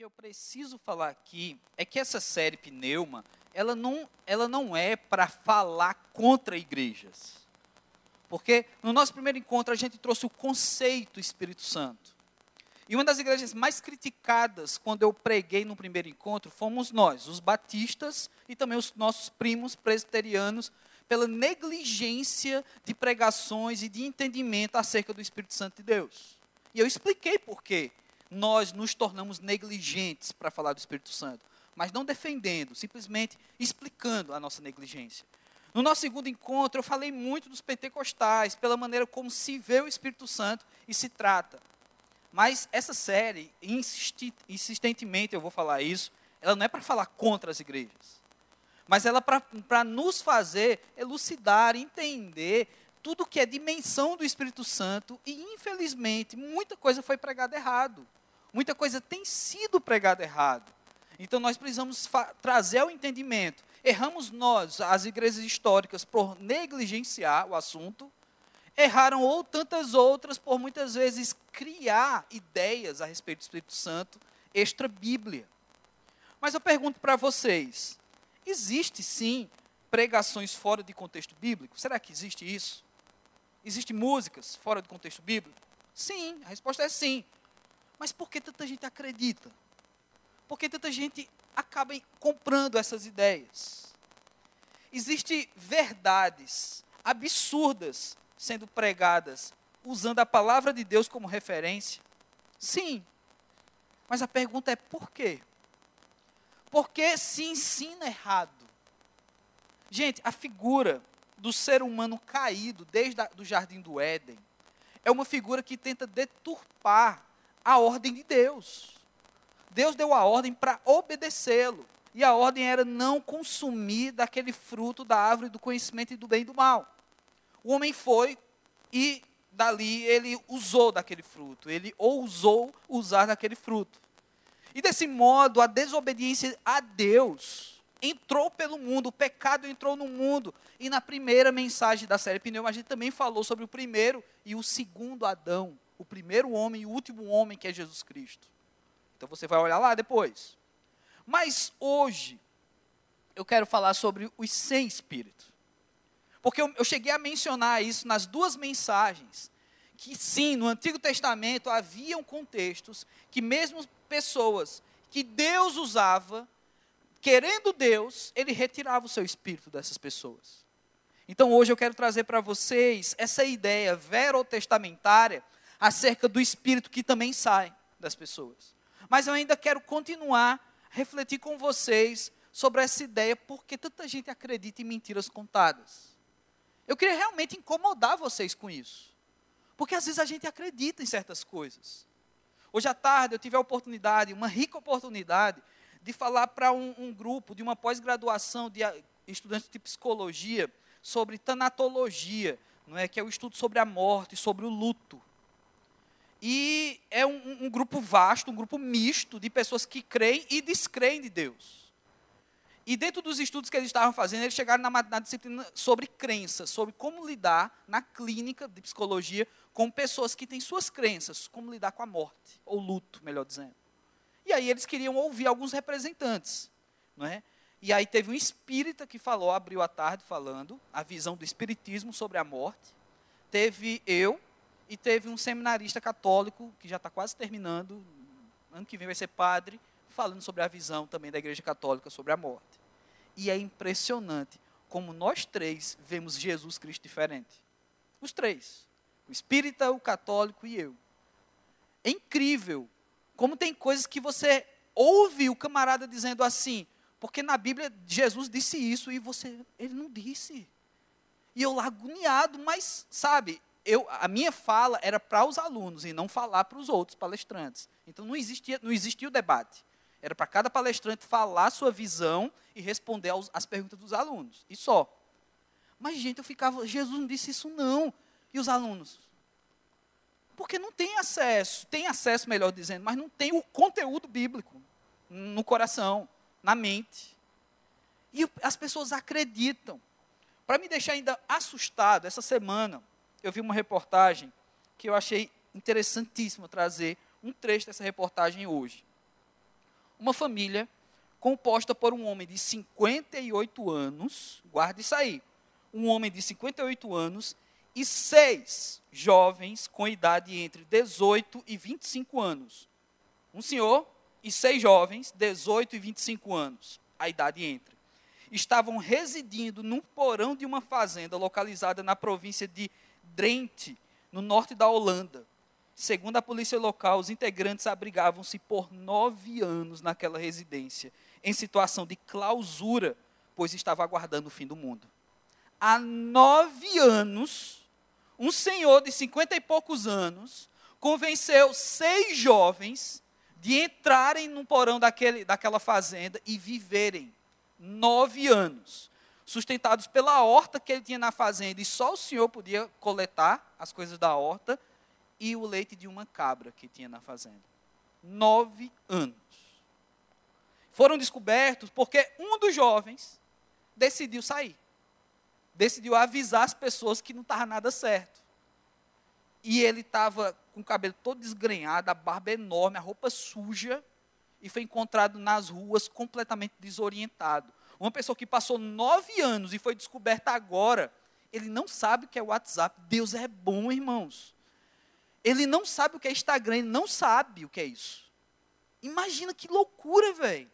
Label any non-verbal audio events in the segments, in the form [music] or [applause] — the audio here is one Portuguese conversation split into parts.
que eu preciso falar aqui é que essa série Pneuma, ela não, ela não é para falar contra igrejas. Porque no nosso primeiro encontro a gente trouxe o conceito Espírito Santo. E uma das igrejas mais criticadas quando eu preguei no primeiro encontro fomos nós, os batistas e também os nossos primos presbiterianos, pela negligência de pregações e de entendimento acerca do Espírito Santo de Deus. E eu expliquei por quê nós nos tornamos negligentes para falar do Espírito Santo, mas não defendendo, simplesmente explicando a nossa negligência. No nosso segundo encontro, eu falei muito dos pentecostais, pela maneira como se vê o Espírito Santo e se trata. Mas essa série, insistentemente eu vou falar isso, ela não é para falar contra as igrejas, mas ela é para nos fazer elucidar, entender tudo que é dimensão do Espírito Santo e, infelizmente, muita coisa foi pregada errado. Muita coisa tem sido pregada errado. Então nós precisamos trazer o entendimento. Erramos nós, as igrejas históricas, por negligenciar o assunto. Erraram ou tantas outras por muitas vezes criar ideias a respeito do Espírito Santo extra Bíblia. Mas eu pergunto para vocês: existe sim pregações fora de contexto bíblico? Será que existe isso? Existem músicas fora do contexto bíblico? Sim, a resposta é sim. Mas por que tanta gente acredita? Por que tanta gente acaba comprando essas ideias? Existem verdades absurdas sendo pregadas usando a palavra de Deus como referência? Sim. Mas a pergunta é por quê? Por que se ensina errado? Gente, a figura do ser humano caído desde o jardim do Éden é uma figura que tenta deturpar a ordem de Deus. Deus deu a ordem para obedecê-lo. E a ordem era não consumir daquele fruto da árvore do conhecimento e do bem e do mal. O homem foi e dali ele usou daquele fruto, ele ousou usar daquele fruto. E desse modo, a desobediência a Deus entrou pelo mundo, o pecado entrou no mundo. E na primeira mensagem da série Pneuma, a gente também falou sobre o primeiro e o segundo Adão o primeiro homem e o último homem que é Jesus Cristo. Então você vai olhar lá depois. Mas hoje, eu quero falar sobre os sem espírito. Porque eu, eu cheguei a mencionar isso nas duas mensagens. Que sim, no Antigo Testamento haviam contextos que mesmo pessoas que Deus usava, querendo Deus, ele retirava o seu espírito dessas pessoas. Então hoje eu quero trazer para vocês essa ideia verotestamentária acerca do espírito que também sai das pessoas. Mas eu ainda quero continuar refletir com vocês sobre essa ideia, porque tanta gente acredita em mentiras contadas. Eu queria realmente incomodar vocês com isso. Porque às vezes a gente acredita em certas coisas. Hoje à tarde eu tive a oportunidade, uma rica oportunidade, de falar para um, um, grupo de uma pós-graduação de estudantes de psicologia sobre tanatologia, não é? que é o estudo sobre a morte, sobre o luto. E é um, um, grupo vasto, um grupo misto de pessoas que creem e descreem de Deus. E dentro dos estudos que eles estavam fazendo, eles chegaram na, na disciplina sobre crenças, sobre como lidar na clínica de psicologia com pessoas que têm suas crenças, como lidar com a morte, ou luto, melhor dizendo. E aí eles queriam ouvir alguns representantes, não é? E aí teve um espírita que falou, abriu a tarde falando a visão do espiritismo sobre a morte. Teve eu, e teve um seminarista católico, que já está quase terminando, ano que vem vai ser padre, falando sobre a visão também da Igreja Católica sobre a morte. E é impressionante como nós três vemos Jesus Cristo diferente. Os três. O espírita, o católico e eu. É incrível como tem coisas que você ouve o camarada dizendo assim, porque na Bíblia Jesus disse isso e você, ele não disse. E eu lá agoniado, mas sabe, eu, a minha fala era para os alunos e não falar para os outros palestrantes. Então não existia, não existia o debate. Era para cada palestrante falar sua visão e responder aos, às perguntas dos alunos. E só. Mas, gente, eu ficava, Jesus não disse isso não. E os alunos? Porque não tem acesso, tem acesso, melhor dizendo, mas não tem o conteúdo bíblico no coração, na mente. E as pessoas acreditam. Para me deixar ainda assustado, essa semana, eu vi uma reportagem que eu achei interessantíssimo trazer um trecho dessa reportagem hoje. uma família composta por um homem de 58 anos, guarde isso aí, um homem de 58 anos e seis jovens com idade entre 18 e 25 anos. Um senhor e seis jovens, 18 e 25 anos, a idade entre. Estavam residindo num porão de uma fazenda localizada na província de Drenthe, no norte da Holanda. Segundo a polícia local, os integrantes abrigavam-se por nove anos naquela residência, em situação de clausura, pois estava aguardando o fim do mundo. Há nove anos, um senhor de cinquenta e poucos anos convenceu seis jovens de entrarem no porão daquele, daquela fazenda e viverem nove anos, sustentados pela horta que ele tinha na fazenda, e só o senhor podia coletar as coisas da horta, e o leite de uma cabra que tinha na fazenda. Nove anos. Foram descobertos porque um dos jovens decidiu sair. Decidiu avisar as pessoas que não estava nada certo. E ele estava com o cabelo todo desgrenhado, a barba enorme, a roupa suja, e foi encontrado nas ruas completamente desorientado. Uma pessoa que passou nove anos e foi descoberta agora, ele não sabe o que é WhatsApp. Deus é bom, irmãos. Ele não sabe o que é Instagram, ele não sabe o que é isso. Imagina que loucura, velho.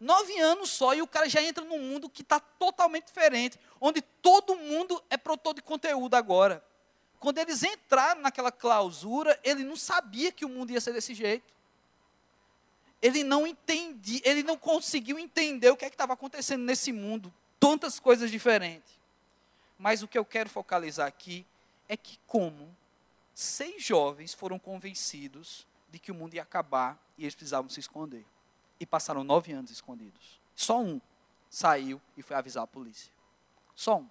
Nove anos só e o cara já entra num mundo que está totalmente diferente, onde todo mundo é produtor de conteúdo agora. Quando eles entraram naquela clausura, ele não sabia que o mundo ia ser desse jeito. Ele não entendia, ele não conseguiu entender o que é estava acontecendo nesse mundo, tantas coisas diferentes. Mas o que eu quero focalizar aqui é que como seis jovens foram convencidos de que o mundo ia acabar e eles precisavam se esconder. E passaram nove anos escondidos. Só um saiu e foi avisar a polícia. Só um.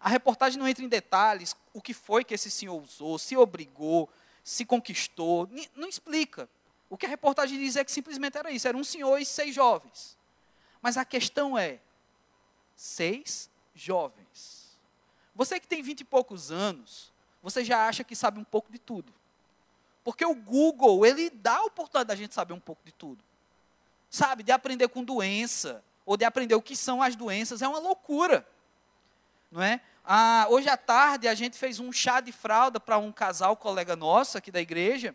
A reportagem não entra em detalhes o que foi que esse senhor usou, se obrigou, se conquistou, não explica. O que a reportagem diz é que simplesmente era isso, era um senhor e seis jovens. Mas a questão é, seis jovens. Você que tem vinte e poucos anos, você já acha que sabe um pouco de tudo. Porque o Google, ele dá a oportunidade da gente saber um pouco de tudo. Sabe, de aprender com doença, ou de aprender o que são as doenças, é uma loucura não é? Ah, hoje à tarde a gente fez um chá de fralda para um casal colega nosso aqui da igreja,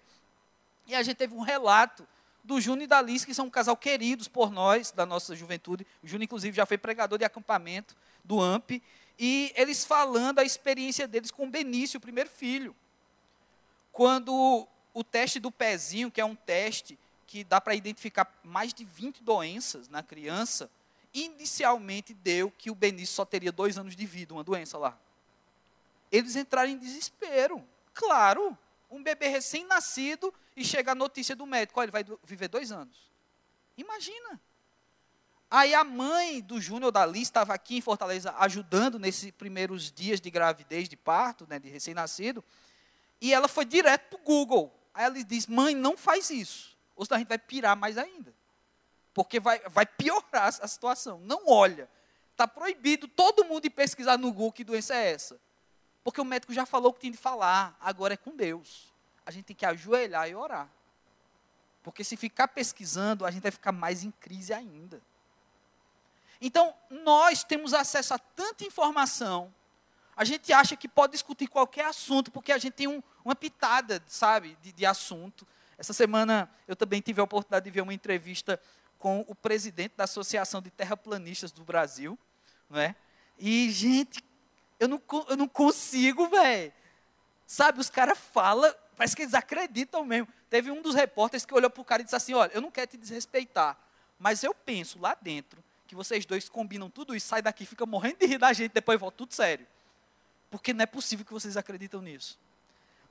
e a gente teve um relato do Júnior e da Alice, que são um casal queridos por nós, da nossa juventude. O Júnior, inclusive, já foi pregador de acampamento do AMP, e eles falando a experiência deles com o Benício, o primeiro filho. Quando o teste do pezinho, que é um teste que dá para identificar mais de 20 doenças na criança, inicialmente deu que o Benício só teria dois anos de vida, uma doença lá. Eles entraram em desespero. Claro, um bebê recém-nascido e chega a notícia do médico, olha, ele vai viver dois anos. Imagina. Aí a mãe do Júnior da Liz estava aqui em Fortaleza ajudando nesses primeiros dias de gravidez, de parto, né, de recém-nascido, e ela foi direto para o Google. Aí ela diz, mãe, não faz isso, ou senão a gente vai pirar mais ainda porque vai, vai piorar a situação. Não olha. Está proibido todo mundo ir pesquisar no Google que doença é essa. Porque o médico já falou o que tinha de falar, agora é com Deus. A gente tem que ajoelhar e orar. Porque se ficar pesquisando, a gente vai ficar mais em crise ainda. Então, nós temos acesso a tanta informação, a gente acha que pode discutir qualquer assunto, porque a gente tem um, uma pitada, sabe, de, de assunto. Essa semana eu também tive a oportunidade de ver uma entrevista com o presidente da Associação de Terraplanistas do Brasil, não é? E, gente, eu não, eu não consigo, velho. Sabe, os caras falam, parece que eles acreditam mesmo. Teve um dos repórteres que olhou para o cara e disse assim: Olha, eu não quero te desrespeitar, mas eu penso lá dentro que vocês dois combinam tudo isso, sai daqui, fica morrendo de rir da gente, depois volta tudo sério. Porque não é possível que vocês acreditam nisso.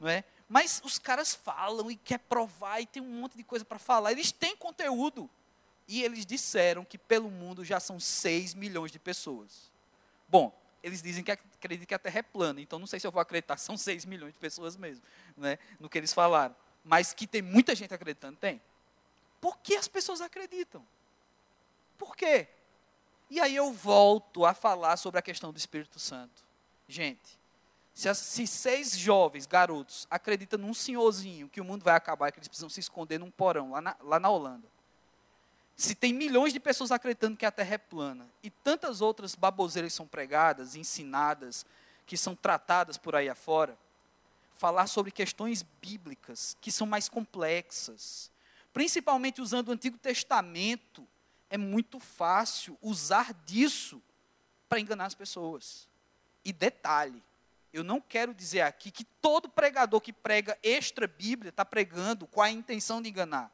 Não é? Mas os caras falam e quer provar e tem um monte de coisa para falar. Eles têm conteúdo. E eles disseram que pelo mundo já são 6 milhões de pessoas. Bom, eles dizem que acreditam que a Terra é plana, então não sei se eu vou acreditar, são [laughs] 6 milhões de pessoas mesmo, né, no que eles falaram. Mas que tem muita gente acreditando, tem. Por que as pessoas acreditam? Por quê? E aí eu volto a falar sobre a questão do Espírito Santo. Gente, se, se, seis jovens, garotos, acreditam num senhorzinho que o mundo vai acabar e que eles precisam se esconder num porão lá na, lá na Holanda, se tem milhões de pessoas acreditando que a Terra é plana e tantas outras baboseiras são pregadas, ensinadas, que são tratadas por aí afora, falar sobre questões bíblicas que são mais complexas, principalmente usando o Antigo Testamento, é muito fácil usar disso para enganar as pessoas. E detalhe, eu não quero dizer aqui que todo pregador que prega extra Bíblia está pregando com a intenção de enganar.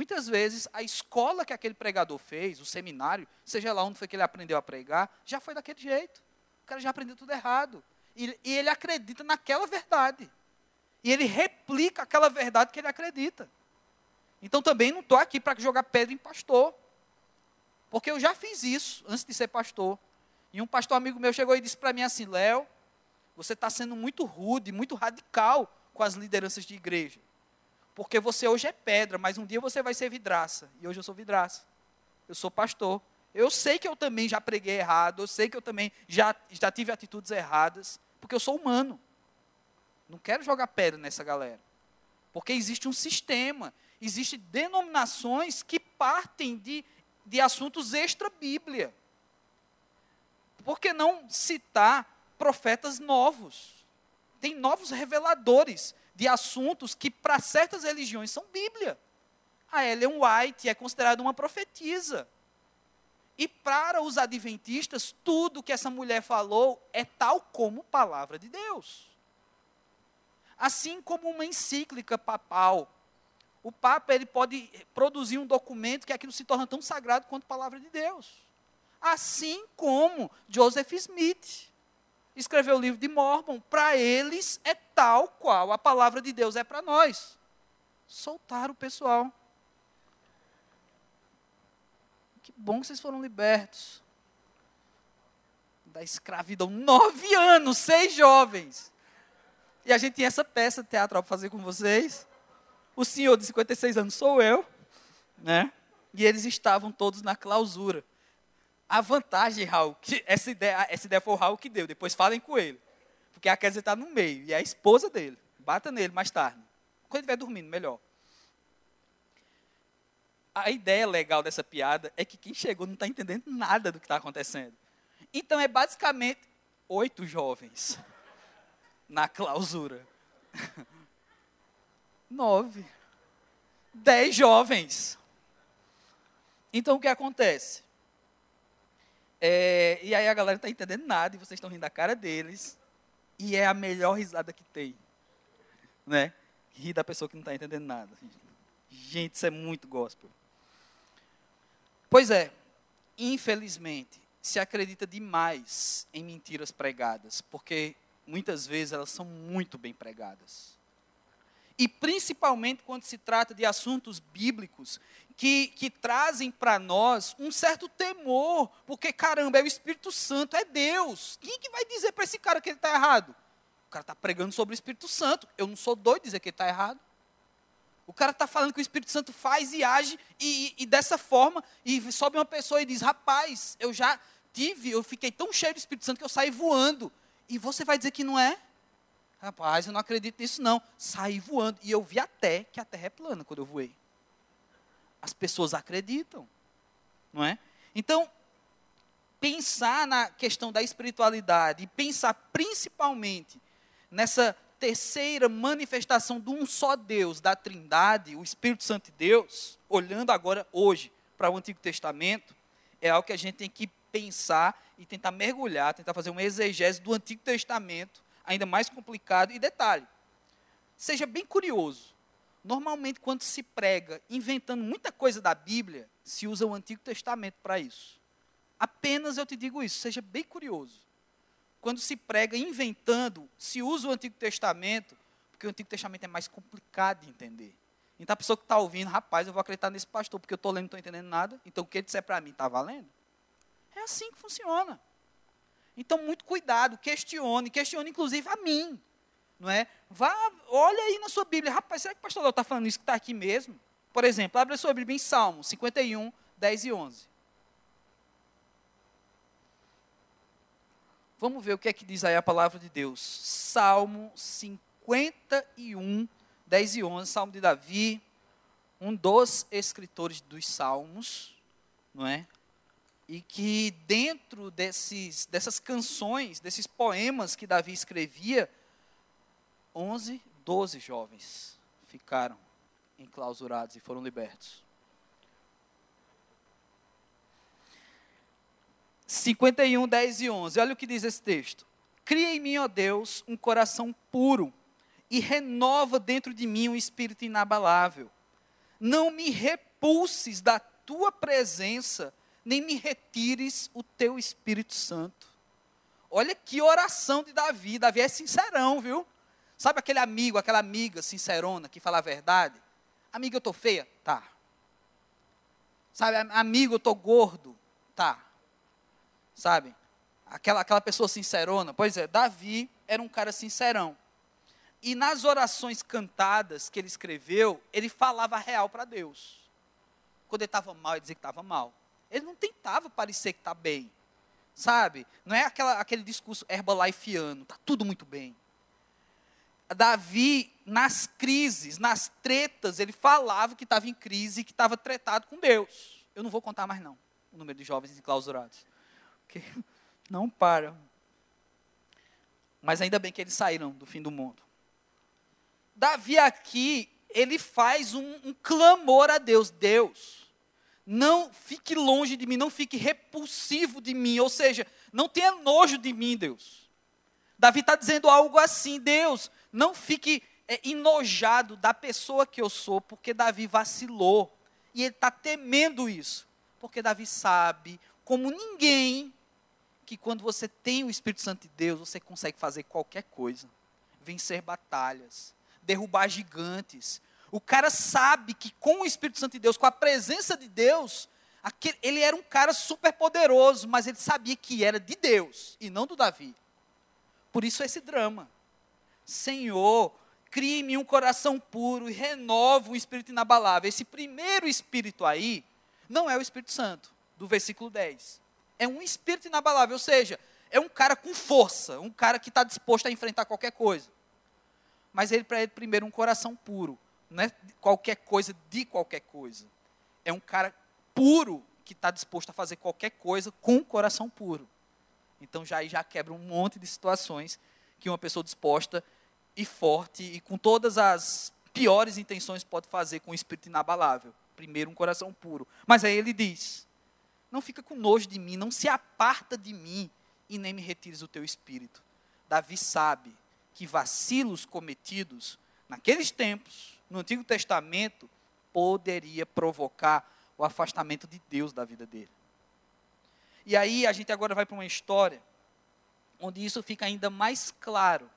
Muitas vezes a escola que aquele pregador fez, o seminário, seja lá onde foi que ele aprendeu a pregar, já foi daquele jeito. O cara já aprendeu tudo errado. E, e ele acredita naquela verdade. E ele replica aquela verdade que ele acredita. Então também não estou aqui para jogar pedra em pastor. Porque eu já fiz isso antes de ser pastor. E um pastor amigo meu chegou e disse para mim assim: Léo, você está sendo muito rude, muito radical com as lideranças de igreja. Porque você hoje é pedra, mas um dia você vai ser vidraça. E hoje eu sou vidraça. Eu sou pastor. Eu sei que eu também já preguei errado, eu sei que eu também já, já tive atitudes erradas porque eu sou humano. Não quero jogar pedra nessa galera. Porque existe um sistema, existem denominações que partem de, de assuntos extra-Bíblia. Por que não citar profetas novos? Tem novos reveladores de assuntos que, para certas religiões, são Bíblia. A Ellen White é considerada uma profetisa. E para os adventistas, tudo que essa mulher falou é tal como palavra de Deus. Assim como uma encíclica papal. O Papa ele pode produzir um documento que aquilo se torna tão sagrado quanto palavra de Deus. Assim como Joseph Smith escreveu o livro de Mormon, para eles é tal qual a palavra de Deus é para nós. Soltar o pessoal. Que bom que vocês foram libertos da escravidão. Nove anos, seis jovens. E a gente tinha essa peça teatral para fazer com vocês. O senhor de 56 anos sou eu, né? E eles estavam todos na clausura. A vantagem, Raul, que essa ideia, essa ideia foi o Raul que deu. Depois falem com ele. Porque a Kézia está no meio e é a esposa dele. Bata nele mais tarde. Quando ele estiver dormindo, melhor a ideia legal dessa piada é que quem chegou não está entendendo nada do que está acontecendo. Então é basicamente oito jovens [laughs] na clausura. [laughs] Nove. Dez jovens. Então o que acontece? É, e aí a galera não está entendendo nada e vocês estão rindo da cara deles. E é a melhor risada que tem. Né? Rir da pessoa que não está entendendo nada. Gente, isso é muito gospel. Pois é, infelizmente, se acredita demais em mentiras pregadas, porque muitas vezes elas são muito bem pregadas. E principalmente quando se trata de assuntos bíblicos que, que trazem para nós um certo temor, porque caramba, é o Espírito Santo, é Deus. Quem que vai dizer para esse cara que ele está errado? O cara está pregando sobre o Espírito Santo. Eu não sou doido de dizer que ele está errado. O cara está falando que o Espírito Santo faz e age, e, e, e, dessa forma, e sobe uma pessoa e diz: Rapaz, eu já tive, eu fiquei tão cheio do Espírito Santo que eu saí voando. E você vai dizer que não é? Rapaz, eu não acredito nisso, não. Saí voando. E eu vi até que a terra é plana quando eu voei. As pessoas acreditam, não é? Então, pensar na questão da espiritualidade e pensar principalmente nessa terceira manifestação de um só Deus, da Trindade, o Espírito Santo de Deus, olhando agora hoje para o Antigo Testamento, é algo que a gente tem que pensar e tentar mergulhar, tentar fazer uma exegese do Antigo Testamento, ainda mais complicado. E detalhe, seja bem curioso. Normalmente, quando se prega inventando muita coisa da Bíblia, se usa o Antigo Testamento para isso. Apenas eu te digo isso, seja bem curioso quando se prega inventando, se usa o Antigo Testamento, porque o Antigo Testamento é mais complicado de entender. Então a pessoa que está ouvindo, rapaz, eu vou acreditar nesse pastor, porque eu estou lendo e não estou entendendo nada, então o que ele disser para mim está valendo? É assim que funciona. Então, muito cuidado, questione, questione inclusive a mim. Não é? Vá, olha aí na sua Bíblia, rapaz, será que o pastor está falando isso que está aqui mesmo? Por exemplo, abre a sua Bíblia em Salmo 51, 10 e 11. Vamos ver o que é que diz aí a palavra de Deus. Salmo 51, 10 e 11, Salmo de Davi, um dos escritores dos Salmos, não é? E que dentro desses, dessas canções, desses poemas que Davi escrevia, 11, 12 jovens ficaram enclausurados e foram libertos. 51, 10 e 11. Olha o que diz esse texto. Cria em mim, ó Deus, um coração puro e renova dentro de mim um espírito inabalável. Não me repulses da tua presença, nem me retires o teu Espírito Santo. Olha que oração de Davi. Davi é sincerão, viu? Sabe aquele amigo, aquela amiga sincerona que fala a verdade? Amiga, eu estou feia? Tá. Sabe, amigo, eu estou gordo? Tá sabe? Aquela, aquela pessoa sincerona. Pois é, Davi era um cara sincerão. E nas orações cantadas que ele escreveu, ele falava real para Deus. Quando ele estava mal, ele dizia que estava mal. Ele não tentava parecer que está bem. Sabe? Não é aquela, aquele discurso herbalifeano, está tudo muito bem. Davi, nas crises, nas tretas, ele falava que estava em crise que estava tretado com Deus. Eu não vou contar mais não, o número de jovens enclausurados porque [laughs] não param. Mas ainda bem que eles saíram do fim do mundo. Davi aqui, ele faz um, um clamor a Deus: Deus, não fique longe de mim, não fique repulsivo de mim, ou seja, não tenha nojo de mim, Deus. Davi está dizendo algo assim: Deus, não fique é, enojado da pessoa que eu sou, porque Davi vacilou. E ele está temendo isso, porque Davi sabe, como ninguém, que quando você tem o Espírito Santo de Deus, você consegue fazer qualquer coisa. Vencer batalhas, derrubar gigantes. O cara sabe que com o Espírito Santo de Deus, com a presença de Deus, aquele, ele era um cara super poderoso, mas ele sabia que era de Deus e não do Davi. Por isso esse drama. Senhor, crie me um coração puro e renova um espírito inabalável. Esse primeiro espírito aí não é o Espírito Santo, do versículo 10 é um espírito inabalável, ou seja, é um cara com força, um cara que está disposto a enfrentar qualquer coisa. Mas ele, para ele, primeiro, um coração puro. Não é qualquer coisa de qualquer coisa. É um cara puro que está disposto a fazer qualquer coisa com um coração puro. Então já já quebra um monte de situações que uma pessoa disposta e forte e com todas as piores intenções pode fazer com um espírito inabalável. Primeiro um coração puro. Mas aí ele diz: não fica com nojo de mim, não se aparta de mim e nem me retires o teu espírito. Davi sabe que vacilos cometidos naqueles tempos, no Antigo Testamento, poderia provocar o afastamento de Deus da vida dele. E aí a gente agora vai para uma história onde isso fica ainda mais claro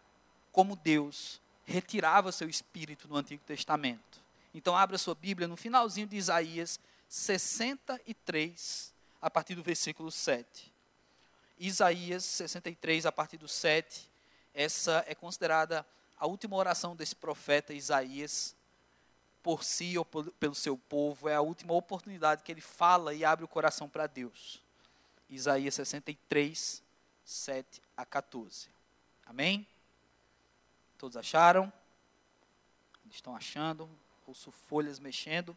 como Deus retirava seu espírito no Antigo Testamento. Então abra sua Bíblia no finalzinho de Isaías 63, a partir do versículo 7. Isaías 63, a partir do 7, essa é considerada a última oração desse profeta Isaías por si ou pelo seu povo, é a última oportunidade que ele fala e abre o coração para Deus. Isaías 63, 7 a 14. Amém? Todos acharam? Estão achando? Ouço folhas mexendo.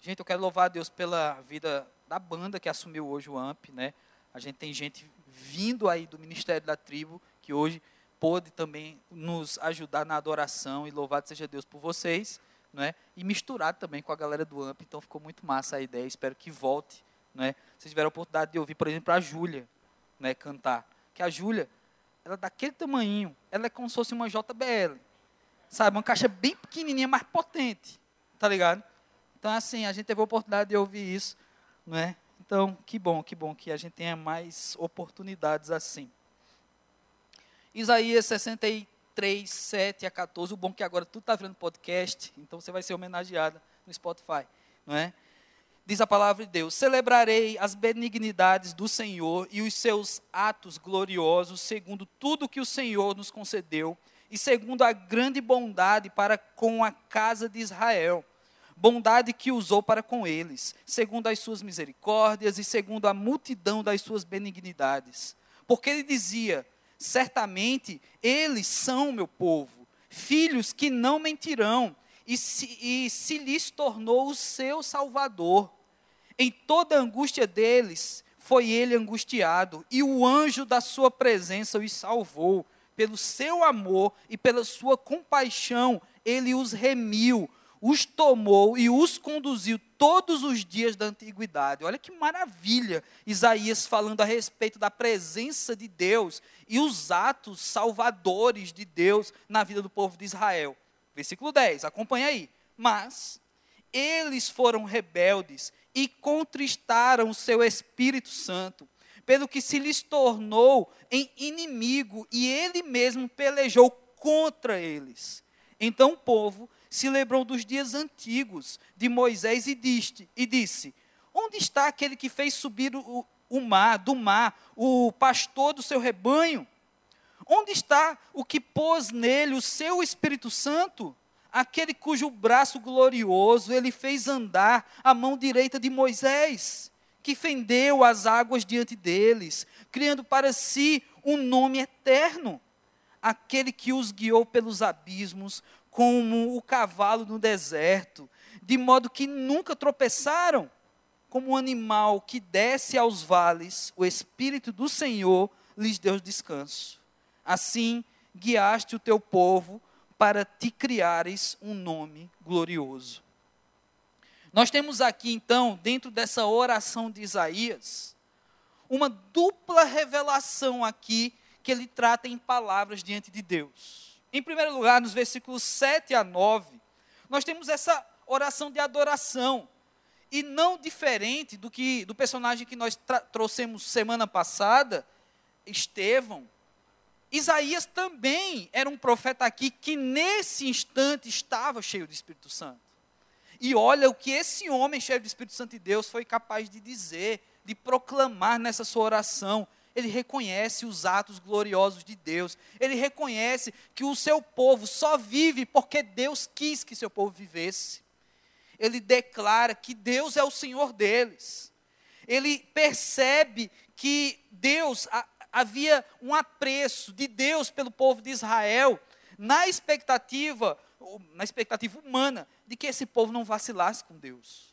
Gente, eu quero louvar a Deus pela vida da banda que assumiu hoje o AMP, né? A gente tem gente vindo aí do Ministério da Tribo, que hoje pôde também nos ajudar na adoração, e louvado seja Deus por vocês, né? E misturado também com a galera do AMP, então ficou muito massa a ideia, espero que volte, né? Vocês tiveram a oportunidade de ouvir, por exemplo, a Júlia, né, cantar. Que a Júlia, ela é daquele tamanho, ela é como se fosse uma JBL, sabe? Uma caixa bem pequenininha, mas potente, tá ligado? Então, assim, a gente teve a oportunidade de ouvir isso, não é? Então, que bom, que bom que a gente tenha mais oportunidades assim. Isaías 63, 7 a 14. O bom é que agora tudo está vendo podcast, então você vai ser homenageada no Spotify, não é? Diz a palavra de Deus: Celebrarei as benignidades do Senhor e os seus atos gloriosos, segundo tudo que o Senhor nos concedeu e segundo a grande bondade para com a casa de Israel bondade que usou para com eles, segundo as suas misericórdias e segundo a multidão das suas benignidades. Porque ele dizia: certamente eles são meu povo, filhos que não mentirão, e se, e se lhes tornou o seu salvador. Em toda a angústia deles, foi ele angustiado, e o anjo da sua presença os salvou. Pelo seu amor e pela sua compaixão, ele os remiu, os tomou e os conduziu todos os dias da antiguidade. Olha que maravilha! Isaías falando a respeito da presença de Deus e os atos salvadores de Deus na vida do povo de Israel. Versículo 10, acompanha aí. Mas eles foram rebeldes e contristaram o seu Espírito Santo, pelo que se lhes tornou em inimigo e ele mesmo pelejou contra eles. Então o povo se lembrou dos dias antigos de Moisés e disse, e disse Onde está aquele que fez subir o, o mar, do mar, o pastor do seu rebanho? Onde está o que pôs nele o seu Espírito Santo? Aquele cujo braço glorioso ele fez andar a mão direita de Moisés, que fendeu as águas diante deles, criando para si um nome eterno. Aquele que os guiou pelos abismos, como o cavalo no deserto, de modo que nunca tropeçaram. Como um animal que desce aos vales, o Espírito do Senhor lhes deu descanso. Assim, guiaste o teu povo para te criares um nome glorioso. Nós temos aqui, então, dentro dessa oração de Isaías, uma dupla revelação aqui que ele trata em palavras diante de Deus. Em primeiro lugar, nos versículos 7 a 9, nós temos essa oração de adoração. E não diferente do que do personagem que nós trouxemos semana passada, Estevão, Isaías também era um profeta aqui que nesse instante estava cheio do Espírito Santo. E olha o que esse homem cheio do Espírito Santo de Deus foi capaz de dizer, de proclamar nessa sua oração. Ele reconhece os atos gloriosos de Deus. Ele reconhece que o seu povo só vive porque Deus quis que seu povo vivesse. Ele declara que Deus é o Senhor deles. Ele percebe que Deus, havia um apreço de Deus pelo povo de Israel, na expectativa, na expectativa humana, de que esse povo não vacilasse com Deus.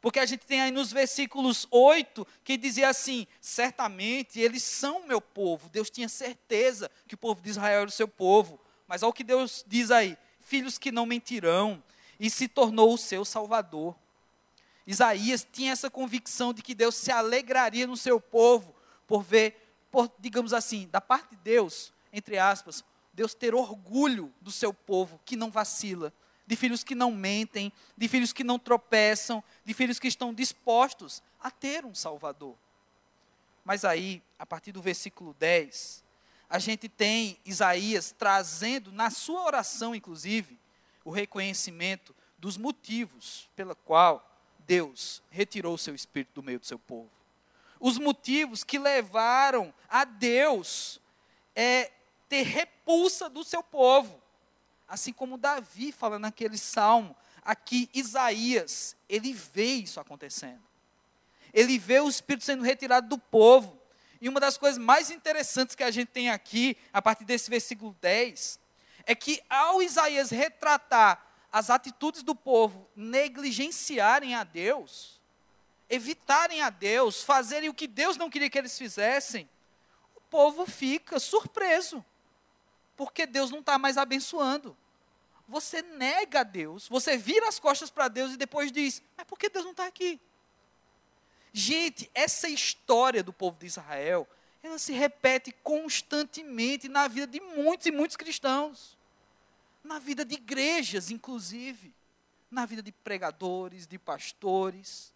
Porque a gente tem aí nos versículos 8 que dizia assim: certamente eles são meu povo. Deus tinha certeza que o povo de Israel era o seu povo. Mas olha o que Deus diz aí: filhos que não mentirão, e se tornou o seu salvador. Isaías tinha essa convicção de que Deus se alegraria no seu povo por ver por, digamos assim, da parte de Deus, entre aspas, Deus ter orgulho do seu povo que não vacila, de filhos que não mentem, de filhos que não tropeçam, de filhos que estão dispostos a ter um Salvador. Mas aí, a partir do versículo 10, a gente tem Isaías trazendo, na sua oração, inclusive, o reconhecimento dos motivos pela qual Deus retirou o seu espírito do meio do seu povo os motivos que levaram a Deus é, ter repulsa do seu povo. Assim como Davi fala naquele salmo, aqui Isaías, ele vê isso acontecendo. Ele vê o Espírito sendo retirado do povo. E uma das coisas mais interessantes que a gente tem aqui, a partir desse versículo 10, é que ao Isaías retratar as atitudes do povo negligenciarem a Deus, evitarem a Deus, fazerem o que Deus não queria que eles fizessem, o povo fica surpreso, porque Deus não está mais abençoando. Você nega a Deus, você vira as costas para Deus e depois diz: Mas por que Deus não está aqui? Gente, essa história do povo de Israel, ela se repete constantemente na vida de muitos e muitos cristãos, na vida de igrejas, inclusive, na vida de pregadores, de pastores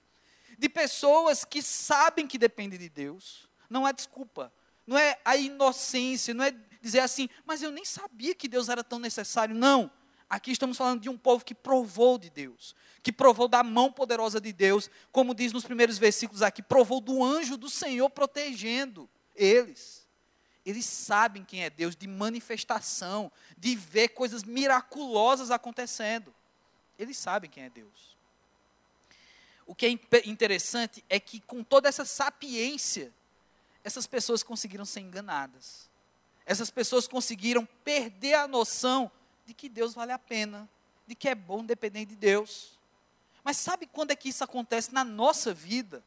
de pessoas que sabem que dependem de Deus. Não há desculpa. Não é a inocência, não é dizer assim, mas eu nem sabia que Deus era tão necessário. Não. Aqui estamos falando de um povo que provou de Deus, que provou da mão poderosa de Deus, como diz nos primeiros versículos aqui, provou do anjo do Senhor protegendo eles. Eles sabem quem é Deus, de manifestação, de ver coisas miraculosas acontecendo. Eles sabem quem é Deus o que é interessante é que, com toda essa sapiência, essas pessoas conseguiram ser enganadas. Essas pessoas conseguiram perder a noção de que Deus vale a pena, de que é bom depender de Deus. Mas sabe quando é que isso acontece na nossa vida?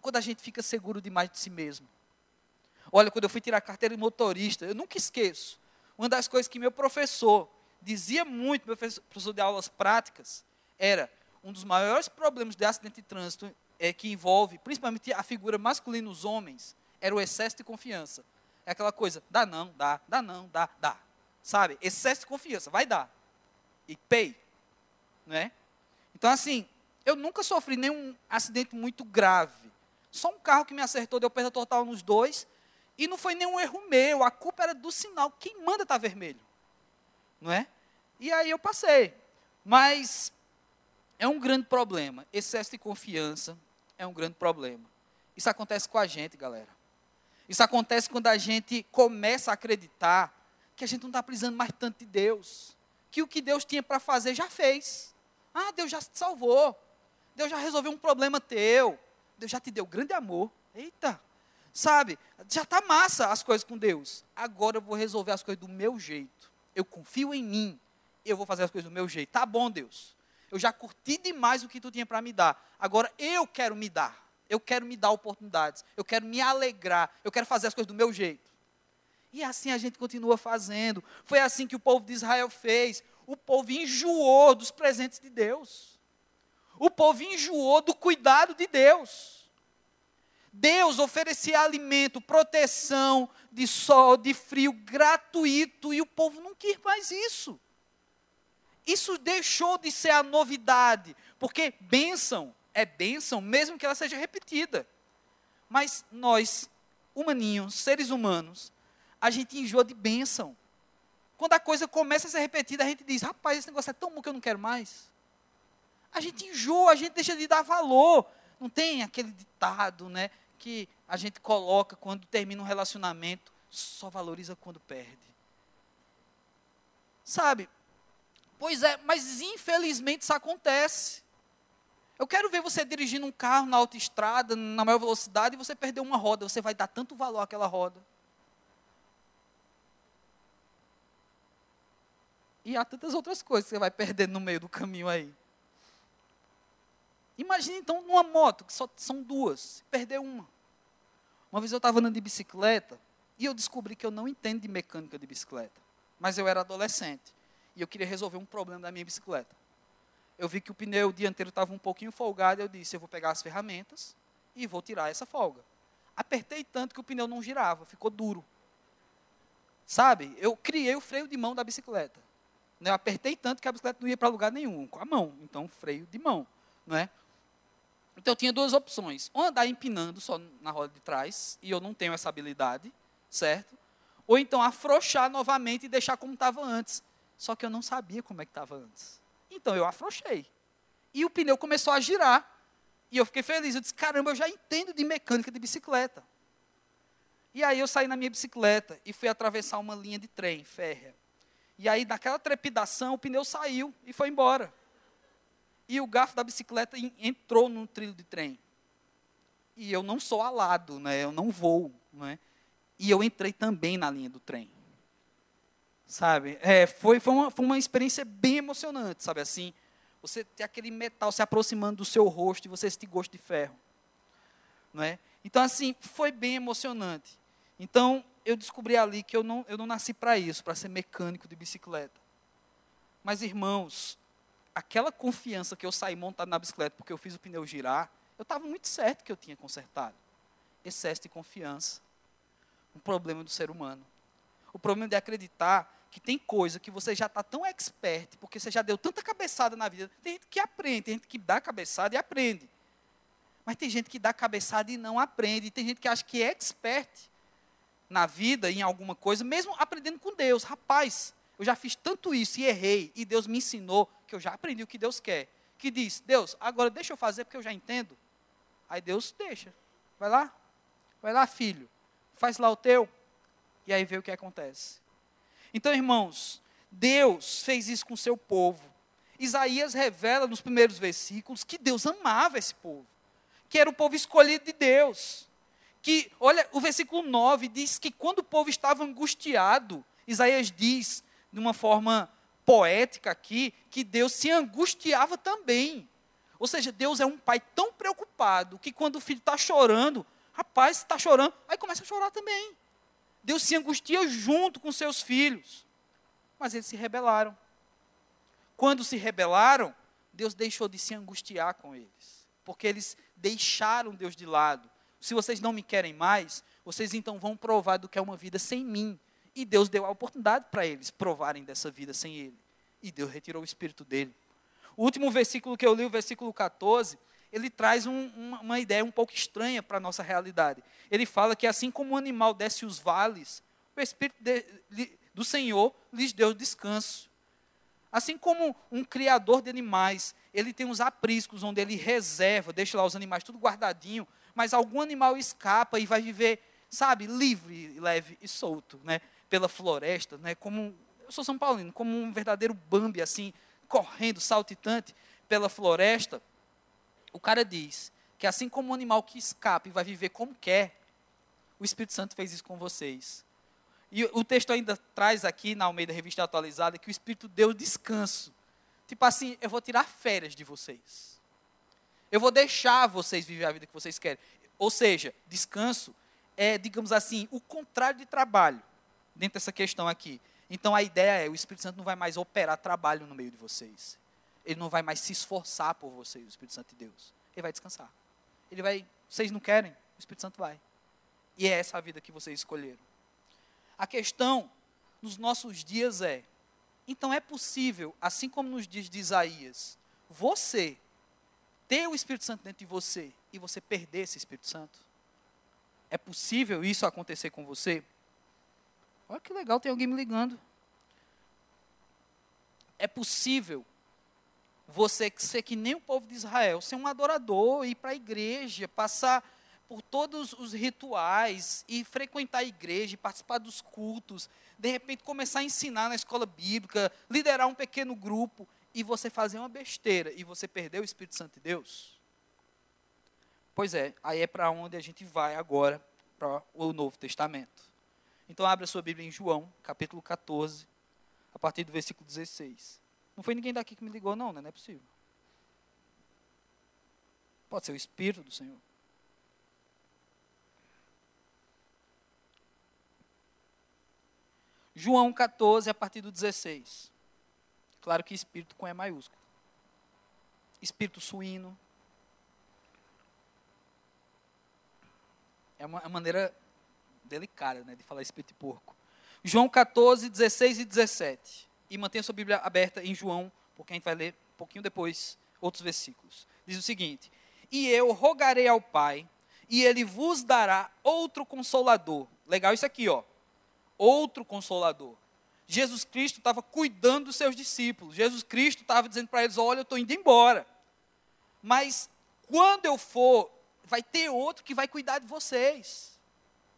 Quando a gente fica seguro demais de si mesmo. Olha, quando eu fui tirar a carteira de motorista, eu nunca esqueço. Uma das coisas que meu professor dizia muito, meu professor de aulas práticas, era um dos maiores problemas de acidente de trânsito é, que envolve, principalmente a figura masculina nos homens, era o excesso de confiança. É aquela coisa, dá não, dá, dá não, dá, dá. Sabe? Excesso de confiança, vai dar. E pay. Né? Então, assim, eu nunca sofri nenhum acidente muito grave. Só um carro que me acertou, deu perda total nos dois. E não foi nenhum erro meu, a culpa era do sinal. Quem manda tá vermelho? Não é? E aí eu passei. Mas é um grande problema. Excesso de confiança é um grande problema. Isso acontece com a gente, galera. Isso acontece quando a gente começa a acreditar que a gente não está precisando mais tanto de Deus. Que o que Deus tinha para fazer já fez. Ah, Deus já te salvou. Deus já resolveu um problema teu. Deus já te deu grande amor. Eita, sabe? Já está massa as coisas com Deus. Agora eu vou resolver as coisas do meu jeito. Eu confio em mim. Eu vou fazer as coisas do meu jeito. Tá bom, Deus. Eu já curti demais o que tu tinha para me dar. Agora eu quero me dar. Eu quero me dar oportunidades. Eu quero me alegrar. Eu quero fazer as coisas do meu jeito. E assim a gente continua fazendo. Foi assim que o povo de Israel fez. O povo enjoou dos presentes de Deus. O povo enjoou do cuidado de Deus. Deus oferecia alimento, proteção de sol, de frio gratuito e o povo não quis mais isso. Isso deixou de ser a novidade, porque bênção é bênção, mesmo que ela seja repetida. Mas nós, humaninhos, seres humanos, a gente enjoa de bênção. Quando a coisa começa a ser repetida, a gente diz: rapaz, esse negócio é tão bom que eu não quero mais. A gente enjoa, a gente deixa de dar valor. Não tem aquele ditado, né? Que a gente coloca quando termina um relacionamento, só valoriza quando perde. Sabe? Pois é, mas infelizmente isso acontece. Eu quero ver você dirigindo um carro na autoestrada, na maior velocidade, e você perder uma roda. Você vai dar tanto valor àquela roda. E há tantas outras coisas que você vai perder no meio do caminho aí. Imagine então numa moto, que só são duas, perder uma. Uma vez eu estava andando de bicicleta e eu descobri que eu não entendo de mecânica de bicicleta. Mas eu era adolescente e eu queria resolver um problema da minha bicicleta eu vi que o pneu dianteiro estava um pouquinho folgado, eu disse, eu vou pegar as ferramentas e vou tirar essa folga. Apertei tanto que o pneu não girava, ficou duro. Sabe? Eu criei o freio de mão da bicicleta. Eu apertei tanto que a bicicleta não ia para lugar nenhum, com a mão. Então, freio de mão. Não é? Então, eu tinha duas opções. Ou andar empinando só na roda de trás, e eu não tenho essa habilidade, certo? Ou então afrouxar novamente e deixar como estava antes. Só que eu não sabia como é que estava antes. Então eu afrouxei. E o pneu começou a girar. E eu fiquei feliz. Eu disse: caramba, eu já entendo de mecânica de bicicleta. E aí eu saí na minha bicicleta e fui atravessar uma linha de trem férrea. E aí, naquela trepidação, o pneu saiu e foi embora. E o garfo da bicicleta entrou no trilho de trem. E eu não sou alado, né? eu não vou. Né? E eu entrei também na linha do trem sabe? É, foi, foi, uma, foi uma experiência bem emocionante, sabe assim? Você ter aquele metal se aproximando do seu rosto e você sentir gosto de ferro. Não é? Então, assim, foi bem emocionante. Então, eu descobri ali que eu não, eu não nasci para isso, para ser mecânico de bicicleta. Mas, irmãos, aquela confiança que eu saí montado na bicicleta porque eu fiz o pneu girar, eu estava muito certo que eu tinha consertado. Excesso de confiança. Um problema do ser humano. O problema de acreditar que tem coisa que você já está tão expert, porque você já deu tanta cabeçada na vida. Tem gente que aprende, tem gente que dá cabeçada e aprende. Mas tem gente que dá cabeçada e não aprende. Tem gente que acha que é expert na vida, em alguma coisa, mesmo aprendendo com Deus. Rapaz, eu já fiz tanto isso e errei, e Deus me ensinou que eu já aprendi o que Deus quer. Que diz, Deus, agora deixa eu fazer porque eu já entendo. Aí Deus deixa. Vai lá, vai lá, filho, faz lá o teu. E aí vê o que acontece. Então, irmãos, Deus fez isso com o seu povo. Isaías revela nos primeiros versículos que Deus amava esse povo, que era o povo escolhido de Deus. Que, olha, o versículo 9 diz que quando o povo estava angustiado, Isaías diz, de uma forma poética aqui que Deus se angustiava também. Ou seja, Deus é um pai tão preocupado que quando o filho está chorando, rapaz, está chorando, aí começa a chorar também. Deus se angustia junto com seus filhos. Mas eles se rebelaram. Quando se rebelaram, Deus deixou de se angustiar com eles. Porque eles deixaram Deus de lado. Se vocês não me querem mais, vocês então vão provar do que é uma vida sem mim. E Deus deu a oportunidade para eles provarem dessa vida sem Ele. E Deus retirou o espírito dele. O último versículo que eu li, o versículo 14, ele traz um, uma, uma, ideia um pouco estranha para a nossa realidade. Ele fala que assim como o animal desce os vales, o Espírito de, do Senhor lhes deu descanso. Assim como um criador de animais, ele tem uns apriscos onde ele reserva, deixa lá os animais tudo guardadinho, mas algum animal escapa e vai viver, sabe, livre, leve e solto, né? pela floresta, né, como eu sou São Paulino, como um verdadeiro Bambi assim, correndo, saltitante pela floresta. O cara diz que assim como um animal que escapa e vai viver como quer, o Espírito Santo fez isso com vocês. E o texto ainda traz aqui na Almeida Revista Atualizada que o Espírito deu descanso. Tipo assim, eu vou tirar férias de vocês. Eu vou deixar vocês viver a vida que vocês querem. Ou seja, descanso é, digamos assim, o contrário de trabalho dentro dessa questão aqui. Então a ideia é: o Espírito Santo não vai mais operar trabalho no meio de vocês. Ele não vai mais se esforçar por vocês, o Espírito Santo de Deus. Ele vai descansar. Ele vai, vocês não querem? O Espírito Santo vai. E é essa a vida que vocês escolheram. A questão nos nossos dias é: então é possível, assim como nos dias de Isaías, você ter o Espírito Santo dentro de você e você perder esse Espírito Santo? É possível isso acontecer com você? Olha que legal, tem alguém me ligando. É possível você ser que nem o povo de Israel, ser um adorador, ir para a igreja, passar por todos os rituais e frequentar a igreja, participar dos cultos, de repente começar a ensinar na escola bíblica, liderar um pequeno grupo e você fazer uma besteira e você perder o Espírito Santo de Deus? Pois é, aí é para onde a gente vai agora, para o Novo Testamento. Então abra sua Bíblia em João, capítulo 14, a partir do versículo 16. Não foi ninguém daqui que me ligou, não, né? Não é possível. Pode ser o Espírito do Senhor. João 14, a partir do 16. Claro que espírito com E maiúsculo. Espírito suíno. É uma, uma maneira delicada né, de falar espírito de porco. João 14, 16 e 17. E mantenha sua Bíblia aberta em João, porque a gente vai ler um pouquinho depois outros versículos. Diz o seguinte: E eu rogarei ao Pai, e ele vos dará outro consolador. Legal isso aqui, ó. Outro consolador. Jesus Cristo estava cuidando dos seus discípulos. Jesus Cristo estava dizendo para eles: Olha, eu estou indo embora. Mas quando eu for, vai ter outro que vai cuidar de vocês.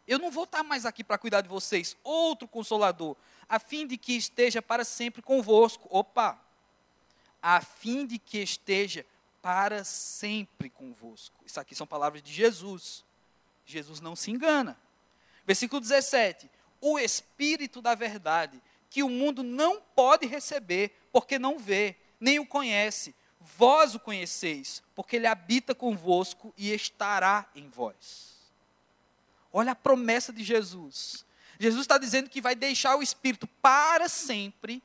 Eu não vou estar mais aqui para cuidar de vocês, outro consolador, a fim de que esteja para sempre convosco. Opa! A fim de que esteja para sempre convosco. Isso aqui são palavras de Jesus. Jesus não se engana. Versículo 17: O Espírito da Verdade, que o mundo não pode receber, porque não vê, nem o conhece. Vós o conheceis, porque ele habita convosco e estará em vós. Olha a promessa de Jesus. Jesus está dizendo que vai deixar o Espírito para sempre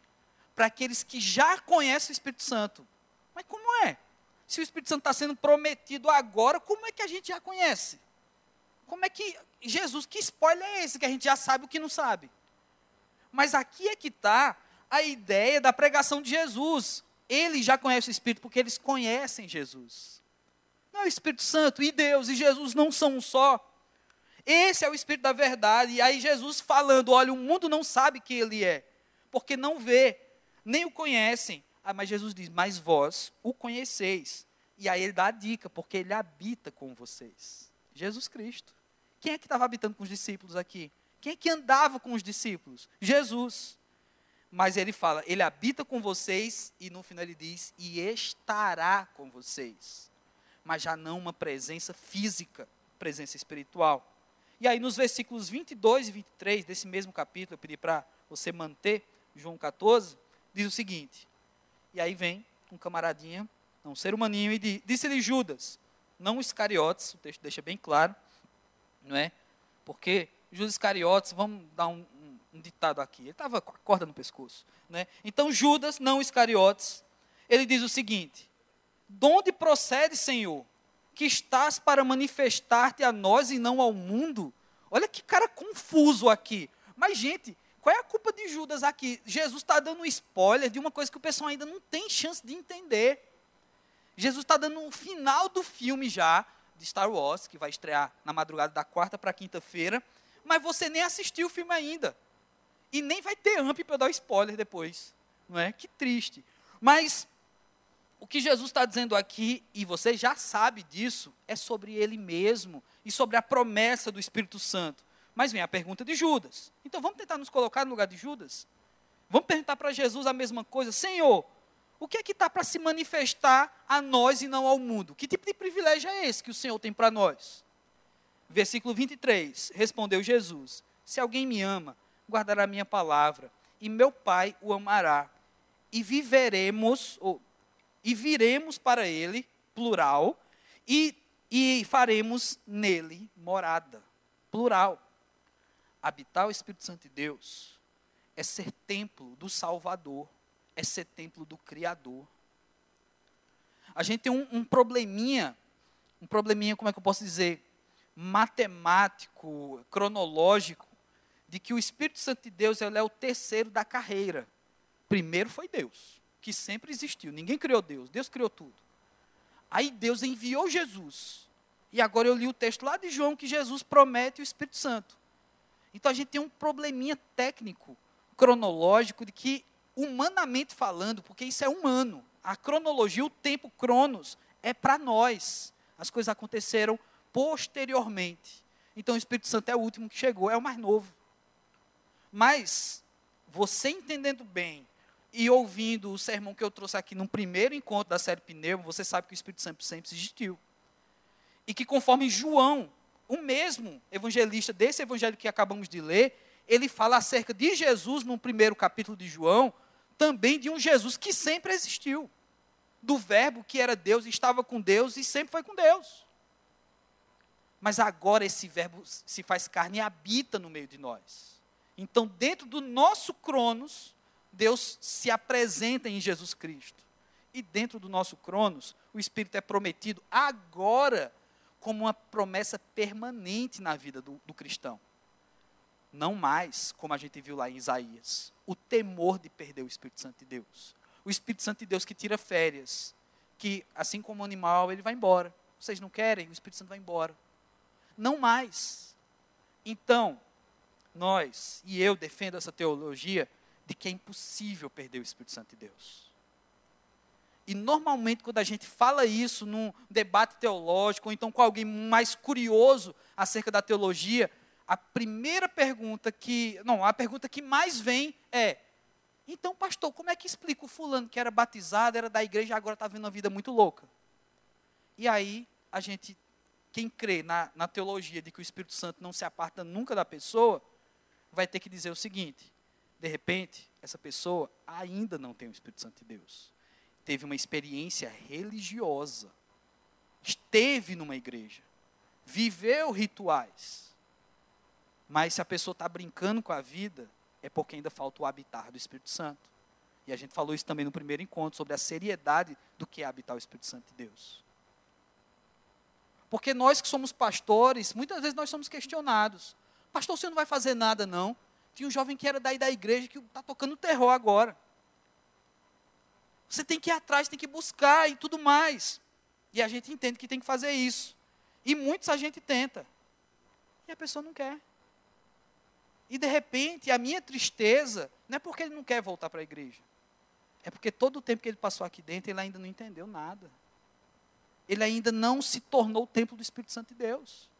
para aqueles que já conhecem o Espírito Santo. Mas como é? Se o Espírito Santo está sendo prometido agora, como é que a gente já conhece? Como é que Jesus, que spoiler é esse que a gente já sabe o que não sabe? Mas aqui é que está a ideia da pregação de Jesus. Eles já conhecem o Espírito porque eles conhecem Jesus. Não, é o Espírito Santo e Deus e Jesus não são um só. Esse é o Espírito da verdade. E aí Jesus falando: olha, o mundo não sabe quem ele é, porque não vê, nem o conhecem. Ah, mas Jesus diz: mas vós o conheceis. E aí ele dá a dica, porque ele habita com vocês. Jesus Cristo. Quem é que estava habitando com os discípulos aqui? Quem é que andava com os discípulos? Jesus. Mas ele fala, ele habita com vocês, e no final ele diz, e estará com vocês. Mas já não uma presença física, presença espiritual. E aí, nos versículos 22 e 23 desse mesmo capítulo, eu pedi para você manter João 14, diz o seguinte: e aí vem um camaradinha, um ser humaninho, e disse-lhe Judas, não Iscariotes, o texto deixa bem claro, não é? Porque Judas Iscariotes, vamos dar um, um, ditado aqui, ele estava com a corda no pescoço, né? Então Judas, não Iscariotes, ele diz o seguinte: De onde procede, Senhor, que estás para manifestar-te a nós e não ao mundo? Olha que cara confuso aqui. Mas, gente, qual é a culpa de Judas aqui? Jesus está dando um spoiler de uma coisa que o pessoal ainda não tem chance de entender. Jesus está dando um final do filme já, de Star Wars, que vai estrear na madrugada da quarta para quinta-feira, mas você nem assistiu o filme ainda. E nem vai ter amp para dar spoiler depois. Não é? Que triste. Mas o que Jesus está dizendo aqui, e você já sabe disso, é sobre ele mesmo e sobre a promessa do Espírito Santo. Mas vem a pergunta de Judas. Então vamos tentar nos colocar no lugar de Judas? Vamos perguntar para Jesus a mesma coisa: Senhor, o que é que está para se manifestar a nós e não ao mundo? Que tipo de privilégio é esse que o Senhor tem para nós? Versículo 23: Respondeu Jesus: Se alguém me ama, guardará a minha palavra, e meu Pai o amará, e viveremos, e viremos para ele, plural, e, e faremos nele morada, plural habitar o Espírito Santo de Deus é ser templo do Salvador, é ser templo do Criador. A gente tem um, um probleminha, um probleminha, como é que eu posso dizer, matemático, cronológico, de que o Espírito Santo de Deus ele é o terceiro da carreira. Primeiro foi Deus, que sempre existiu. Ninguém criou Deus, Deus criou tudo. Aí Deus enviou Jesus. E agora eu li o texto lá de João que Jesus promete o Espírito Santo. Então a gente tem um probleminha técnico, cronológico, de que, humanamente falando, porque isso é humano, a cronologia, o tempo cronos, é para nós. As coisas aconteceram posteriormente. Então o Espírito Santo é o último que chegou, é o mais novo. Mas, você entendendo bem e ouvindo o sermão que eu trouxe aqui no primeiro encontro da série Pneu, você sabe que o Espírito Santo sempre existiu. E que conforme João o mesmo evangelista desse evangelho que acabamos de ler, ele fala acerca de Jesus no primeiro capítulo de João, também de um Jesus que sempre existiu. Do Verbo que era Deus, estava com Deus e sempre foi com Deus. Mas agora esse Verbo se faz carne e habita no meio de nós. Então, dentro do nosso Cronos, Deus se apresenta em Jesus Cristo. E dentro do nosso Cronos, o Espírito é prometido agora como uma promessa permanente na vida do, do cristão. Não mais, como a gente viu lá em Isaías, o temor de perder o Espírito Santo de Deus. O Espírito Santo de Deus que tira férias, que assim como o animal, ele vai embora. Vocês não querem? O Espírito Santo vai embora. Não mais. Então, nós e eu defendo essa teologia de que é impossível perder o Espírito Santo de Deus. E normalmente, quando a gente fala isso num debate teológico, ou então com alguém mais curioso acerca da teologia, a primeira pergunta que. Não, a pergunta que mais vem é: então, pastor, como é que explica o fulano que era batizado, era da igreja, agora está vivendo uma vida muito louca? E aí, a gente, quem crê na, na teologia de que o Espírito Santo não se aparta nunca da pessoa, vai ter que dizer o seguinte: de repente, essa pessoa ainda não tem o Espírito Santo de Deus teve uma experiência religiosa, esteve numa igreja, viveu rituais. Mas se a pessoa está brincando com a vida, é porque ainda falta o habitar do Espírito Santo. E a gente falou isso também no primeiro encontro, sobre a seriedade do que é habitar o Espírito Santo de Deus. Porque nós que somos pastores, muitas vezes nós somos questionados. Pastor, você não vai fazer nada, não? Tinha um jovem que era daí da igreja que está tocando terror agora. Você tem que ir atrás, tem que buscar e tudo mais. E a gente entende que tem que fazer isso. E muitos a gente tenta. E a pessoa não quer. E de repente, a minha tristeza não é porque ele não quer voltar para a igreja. É porque todo o tempo que ele passou aqui dentro, ele ainda não entendeu nada. Ele ainda não se tornou o templo do Espírito Santo de Deus.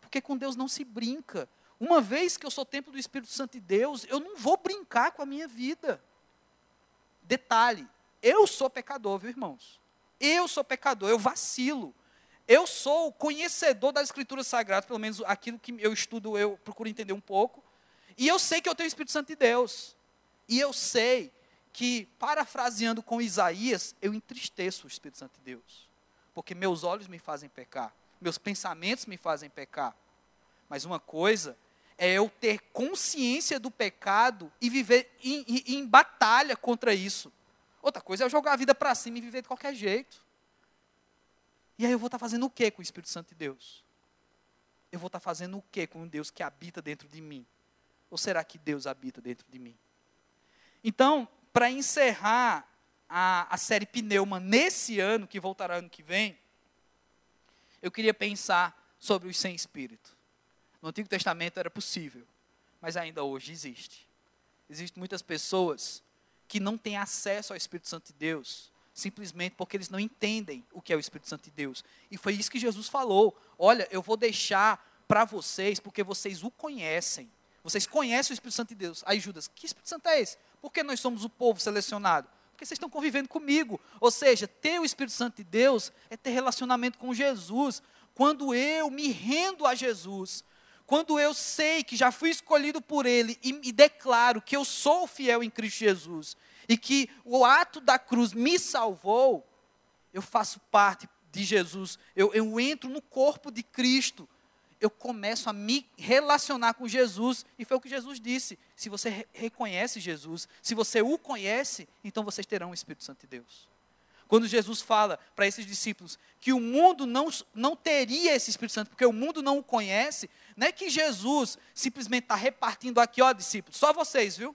Porque com Deus não se brinca. Uma vez que eu sou templo do Espírito Santo de Deus, eu não vou brincar com a minha vida. Detalhe, eu sou pecador, viu, irmãos? Eu sou pecador, eu vacilo. Eu sou conhecedor das Escrituras Sagradas, pelo menos aquilo que eu estudo, eu procuro entender um pouco. E eu sei que eu tenho o Espírito Santo de Deus. E eu sei que, parafraseando com Isaías, eu entristeço o Espírito Santo de Deus. Porque meus olhos me fazem pecar, meus pensamentos me fazem pecar. Mas uma coisa é eu ter consciência do pecado e viver em, em, em batalha contra isso. Outra coisa é eu jogar a vida para cima e viver de qualquer jeito. E aí eu vou estar tá fazendo o que com o Espírito Santo de Deus? Eu vou estar tá fazendo o que com um Deus que habita dentro de mim? Ou será que Deus habita dentro de mim? Então, para encerrar a, a série Pneuma nesse ano, que voltará ano que vem, eu queria pensar sobre os sem espírito. No Antigo Testamento era possível, mas ainda hoje existe. Existem muitas pessoas que não têm acesso ao Espírito Santo de Deus, simplesmente porque eles não entendem o que é o Espírito Santo de Deus. E foi isso que Jesus falou: olha, eu vou deixar para vocês, porque vocês o conhecem. Vocês conhecem o Espírito Santo de Deus. Aí Judas, que Espírito Santo é esse? Por que nós somos o povo selecionado? Porque vocês estão convivendo comigo. Ou seja, ter o Espírito Santo de Deus é ter relacionamento com Jesus. Quando eu me rendo a Jesus, quando eu sei que já fui escolhido por Ele e, e declaro que eu sou fiel em Cristo Jesus e que o ato da cruz me salvou, eu faço parte de Jesus, eu, eu entro no corpo de Cristo eu começo a me relacionar com Jesus. E foi o que Jesus disse: se você re reconhece Jesus, se você o conhece, então vocês terão o Espírito Santo de Deus. Quando Jesus fala para esses discípulos que o mundo não, não teria esse Espírito Santo, porque o mundo não o conhece, não é que Jesus simplesmente está repartindo aqui, ó, discípulos, só vocês, viu?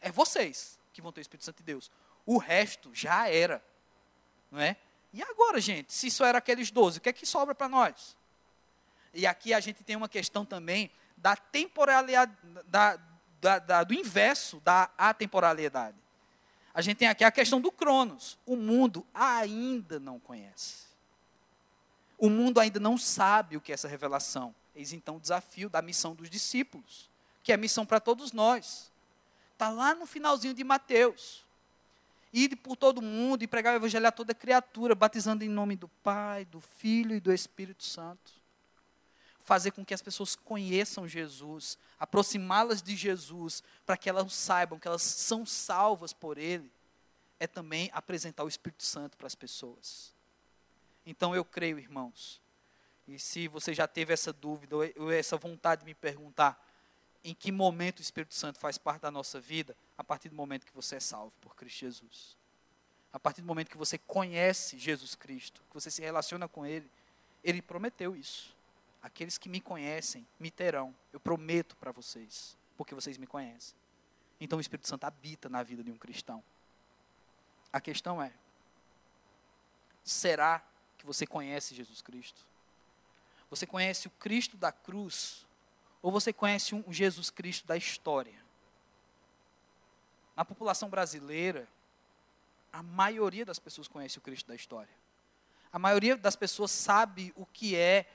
É vocês que vão ter o Espírito Santo de Deus. O resto já era, não é? E agora, gente, se só era aqueles doze, o que é que sobra para nós? E aqui a gente tem uma questão também da temporalidade, da, da, da, do inverso da atemporalidade. A gente tem aqui a questão do Cronos. O mundo ainda não conhece. O mundo ainda não sabe o que é essa revelação. Eis então o desafio da missão dos discípulos, que é missão para todos nós. Está lá no finalzinho de Mateus. Ide por todo mundo e pregar o evangelho a toda criatura, batizando em nome do Pai, do Filho e do Espírito Santo fazer com que as pessoas conheçam Jesus, aproximá-las de Jesus, para que elas saibam que elas são salvas por Ele, é também apresentar o Espírito Santo para as pessoas. Então eu creio, irmãos, e se você já teve essa dúvida ou essa vontade de me perguntar em que momento o Espírito Santo faz parte da nossa vida, a partir do momento que você é salvo por Cristo Jesus. A partir do momento que você conhece Jesus Cristo, que você se relaciona com Ele, Ele prometeu isso. Aqueles que me conhecem me terão, eu prometo para vocês, porque vocês me conhecem. Então o Espírito Santo habita na vida de um cristão. A questão é: será que você conhece Jesus Cristo? Você conhece o Cristo da cruz? Ou você conhece um Jesus Cristo da história? Na população brasileira, a maioria das pessoas conhece o Cristo da história. A maioria das pessoas sabe o que é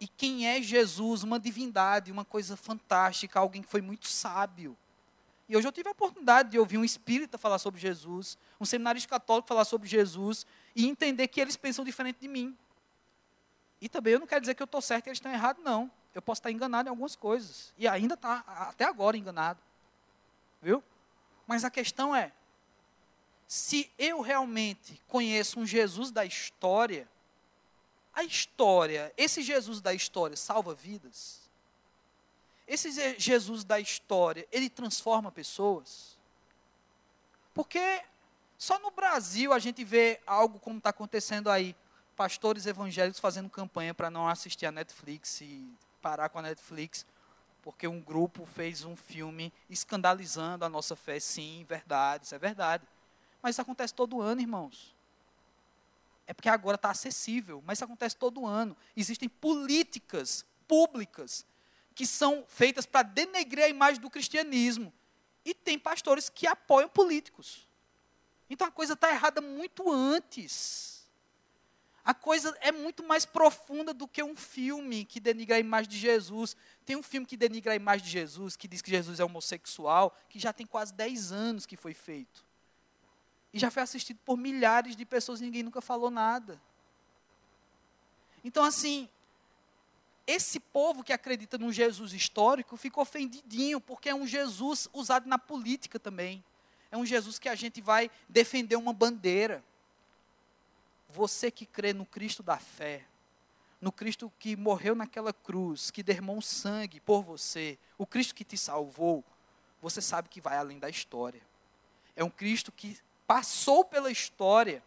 e quem é Jesus? Uma divindade, uma coisa fantástica, alguém que foi muito sábio. E hoje eu tive a oportunidade de ouvir um espírita falar sobre Jesus, um seminarista católico falar sobre Jesus, e entender que eles pensam diferente de mim. E também eu não quero dizer que eu estou certo e eles estão errados, não. Eu posso estar enganado em algumas coisas. E ainda está, até agora, enganado. Viu? Mas a questão é: se eu realmente conheço um Jesus da história, a história, esse Jesus da história salva vidas? Esse Jesus da história, ele transforma pessoas? Porque só no Brasil a gente vê algo como está acontecendo aí. Pastores evangélicos fazendo campanha para não assistir a Netflix e parar com a Netflix, porque um grupo fez um filme escandalizando a nossa fé. Sim, verdade, isso é verdade. Mas isso acontece todo ano, irmãos. É porque agora está acessível, mas isso acontece todo ano. Existem políticas públicas que são feitas para denegrir a imagem do cristianismo. E tem pastores que apoiam políticos. Então a coisa está errada muito antes. A coisa é muito mais profunda do que um filme que denigra a imagem de Jesus. Tem um filme que denigra a imagem de Jesus, que diz que Jesus é homossexual, que já tem quase 10 anos que foi feito. E já foi assistido por milhares de pessoas e ninguém nunca falou nada. Então, assim, esse povo que acredita no Jesus histórico ficou ofendidinho, porque é um Jesus usado na política também. é um Jesus que a gente vai defender uma bandeira. Você que crê no Cristo da fé, no Cristo que morreu naquela cruz, que derramou sangue por você, o Cristo que te salvou, você sabe que vai além da história. É um Cristo que passou pela história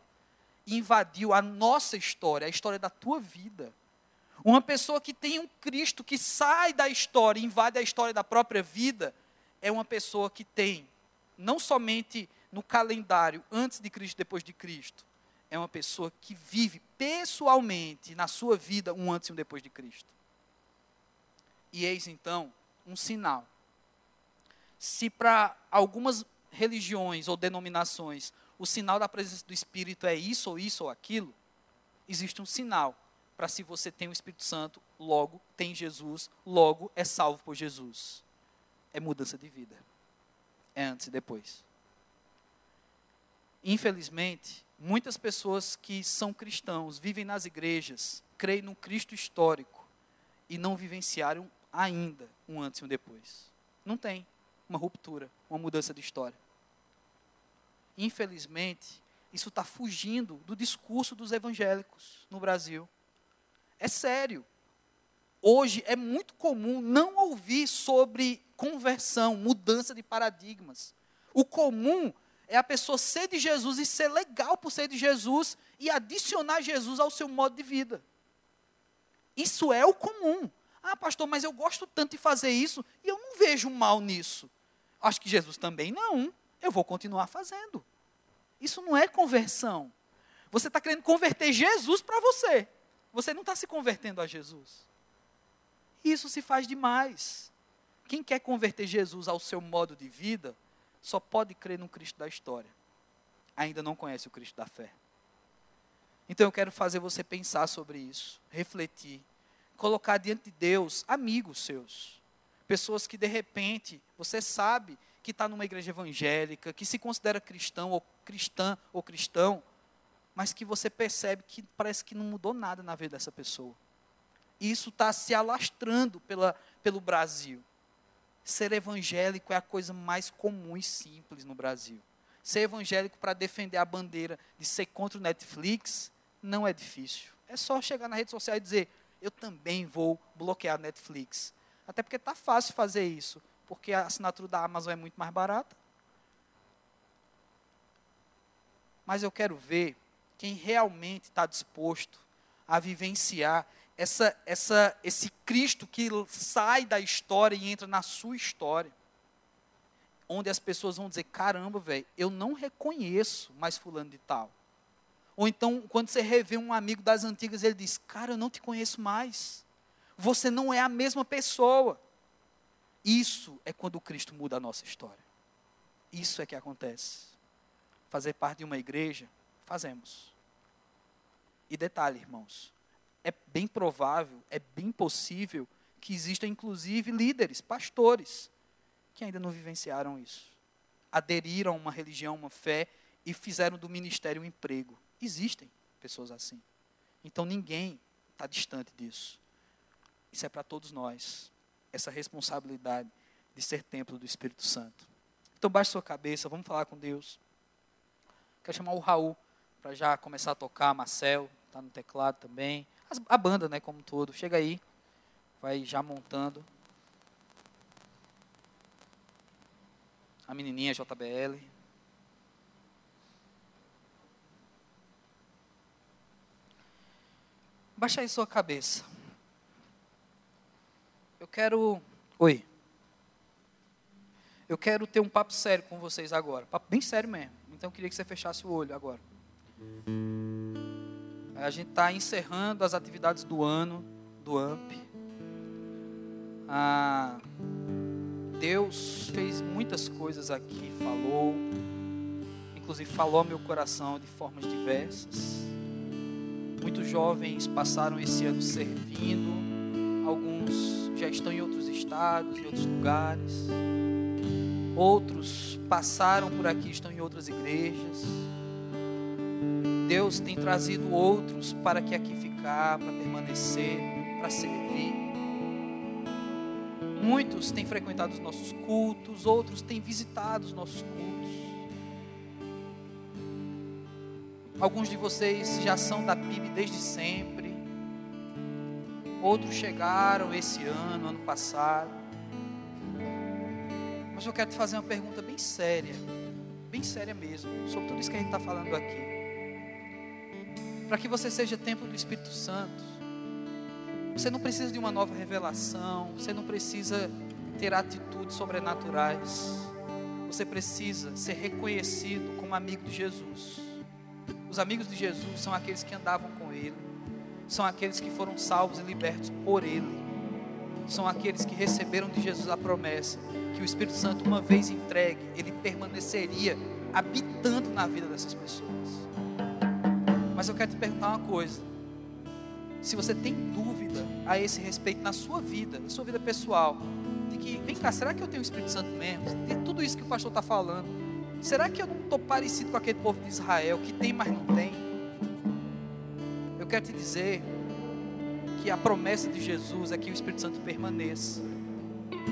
e invadiu a nossa história, a história da tua vida. Uma pessoa que tem um Cristo que sai da história e invade a história da própria vida, é uma pessoa que tem, não somente no calendário antes de Cristo, depois de Cristo, é uma pessoa que vive pessoalmente na sua vida um antes e um depois de Cristo. E eis então um sinal. Se para algumas religiões ou denominações o sinal da presença do Espírito é isso ou isso ou aquilo, existe um sinal para se você tem o Espírito Santo, logo tem Jesus, logo é salvo por Jesus. É mudança de vida. É antes e depois. Infelizmente, muitas pessoas que são cristãos, vivem nas igrejas, creem no Cristo histórico e não vivenciaram ainda um antes e um depois. Não tem uma ruptura, uma mudança de história. Infelizmente, isso está fugindo do discurso dos evangélicos no Brasil. É sério. Hoje é muito comum não ouvir sobre conversão, mudança de paradigmas. O comum é a pessoa ser de Jesus e ser legal por ser de Jesus e adicionar Jesus ao seu modo de vida. Isso é o comum. Ah, pastor, mas eu gosto tanto de fazer isso e eu não vejo mal nisso. Acho que Jesus também não. Eu vou continuar fazendo. Isso não é conversão. Você está querendo converter Jesus para você. Você não está se convertendo a Jesus. Isso se faz demais. Quem quer converter Jesus ao seu modo de vida, só pode crer no Cristo da história. Ainda não conhece o Cristo da fé. Então eu quero fazer você pensar sobre isso, refletir, colocar diante de Deus amigos seus, pessoas que de repente você sabe que está numa igreja evangélica, que se considera cristão ou cristã ou cristão, mas que você percebe que parece que não mudou nada na vida dessa pessoa. E isso está se alastrando pela, pelo Brasil. Ser evangélico é a coisa mais comum e simples no Brasil. Ser evangélico para defender a bandeira de ser contra o Netflix não é difícil. É só chegar na rede social e dizer: eu também vou bloquear a Netflix. Até porque está fácil fazer isso, porque a assinatura da Amazon é muito mais barata. Mas eu quero ver quem realmente está disposto a vivenciar essa, essa, esse Cristo que sai da história e entra na sua história. Onde as pessoas vão dizer: caramba, velho, eu não reconheço mais Fulano de Tal. Ou então, quando você revê um amigo das antigas, ele diz: Cara, eu não te conheço mais. Você não é a mesma pessoa. Isso é quando Cristo muda a nossa história. Isso é que acontece. Fazer parte de uma igreja, fazemos. E detalhe, irmãos, é bem provável, é bem possível que existam inclusive líderes, pastores, que ainda não vivenciaram isso. Aderiram a uma religião, uma fé e fizeram do ministério um emprego. Existem pessoas assim. Então ninguém está distante disso. Isso é para todos nós. Essa responsabilidade de ser templo do Espírito Santo. Então baixe sua cabeça, vamos falar com Deus. Quero chamar o Raul para já começar a tocar, Marcel, está no teclado também a banda, né, como um todo. Chega aí, vai já montando. A menininha JBL. Baixa aí sua cabeça. Eu quero. Oi. Eu quero ter um papo sério com vocês agora. Papo bem sério mesmo. Então eu queria que você fechasse o olho agora. A gente está encerrando as atividades do ano do AMP. Ah, Deus fez muitas coisas aqui, falou, inclusive falou ao meu coração de formas diversas. Muitos jovens passaram esse ano servindo, alguns já estão em outros estados, em outros lugares. Outros passaram por aqui, estão em outras igrejas. Deus tem trazido outros para que aqui ficar, para permanecer, para servir. Muitos têm frequentado os nossos cultos, outros têm visitado os nossos cultos. Alguns de vocês já são da PIB desde sempre. Outros chegaram esse ano, ano passado. Mas eu quero te fazer uma pergunta bem séria, bem séria mesmo, sobre tudo isso que a gente está falando aqui. Para que você seja templo do Espírito Santo, você não precisa de uma nova revelação, você não precisa ter atitudes sobrenaturais. Você precisa ser reconhecido como amigo de Jesus. Os amigos de Jesus são aqueles que andavam com Ele, são aqueles que foram salvos e libertos por Ele, são aqueles que receberam de Jesus a promessa que o Espírito Santo, uma vez entregue, ele permaneceria habitando na vida dessas pessoas. Mas eu quero te perguntar uma coisa: se você tem dúvida a esse respeito na sua vida, na sua vida pessoal, de que, vem cá, será que eu tenho o Espírito Santo mesmo? Tem tudo isso que o pastor está falando. Será que eu não estou parecido com aquele povo de Israel, que tem, mas não tem? Eu quero te dizer que a promessa de Jesus é que o Espírito Santo permaneça.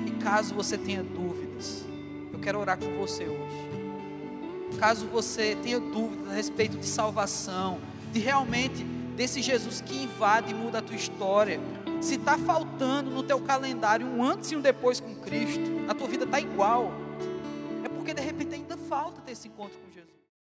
E caso você tenha dúvidas, eu quero orar com você hoje. Caso você tenha dúvidas a respeito de salvação, de realmente desse Jesus que invade e muda a tua história. Se está faltando no teu calendário um antes e um depois com Cristo, a tua vida está igual. É porque de repente ainda falta ter esse encontro com Jesus.